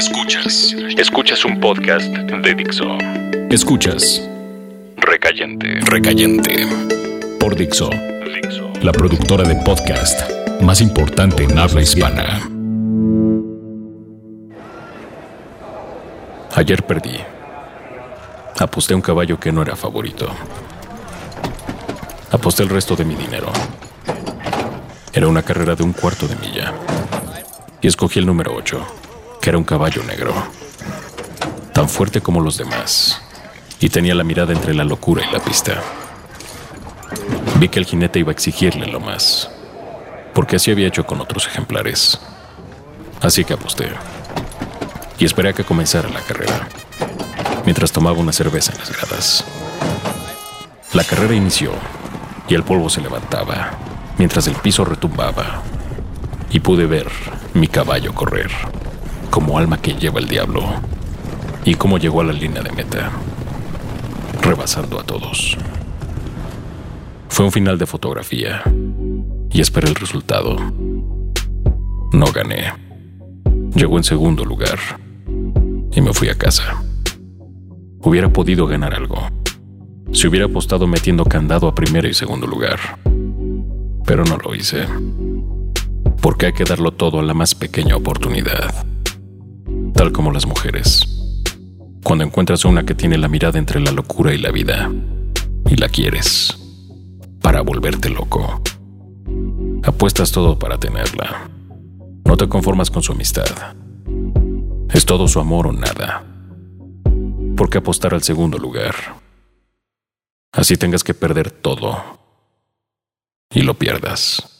Escuchas. Escuchas un podcast de Dixo. Escuchas. Recayente. Recayente. Por Dixo. La productora de podcast más importante en habla hispana. Ayer perdí. Aposté un caballo que no era favorito. Aposté el resto de mi dinero. Era una carrera de un cuarto de milla. Y escogí el número 8, que era un caballo negro. Tan fuerte como los demás. Y tenía la mirada entre la locura y la pista. Vi que el jinete iba a exigirle lo más. Porque así había hecho con otros ejemplares. Así que aposté. Y esperé a que comenzara la carrera. Mientras tomaba una cerveza en las gradas. La carrera inició y el polvo se levantaba mientras el piso retumbaba y pude ver mi caballo correr como alma que lleva el diablo y cómo llegó a la línea de meta, rebasando a todos. Fue un final de fotografía y esperé el resultado. No gané. Llegó en segundo lugar y me fui a casa. Hubiera podido ganar algo si hubiera apostado metiendo candado a primero y segundo lugar. Pero no lo hice. Porque hay que darlo todo a la más pequeña oportunidad. Tal como las mujeres. Cuando encuentras una que tiene la mirada entre la locura y la vida, y la quieres, para volverte loco. Apuestas todo para tenerla. No te conformas con su amistad. Es todo su amor o nada. ¿Por qué apostar al segundo lugar? Así tengas que perder todo y lo pierdas.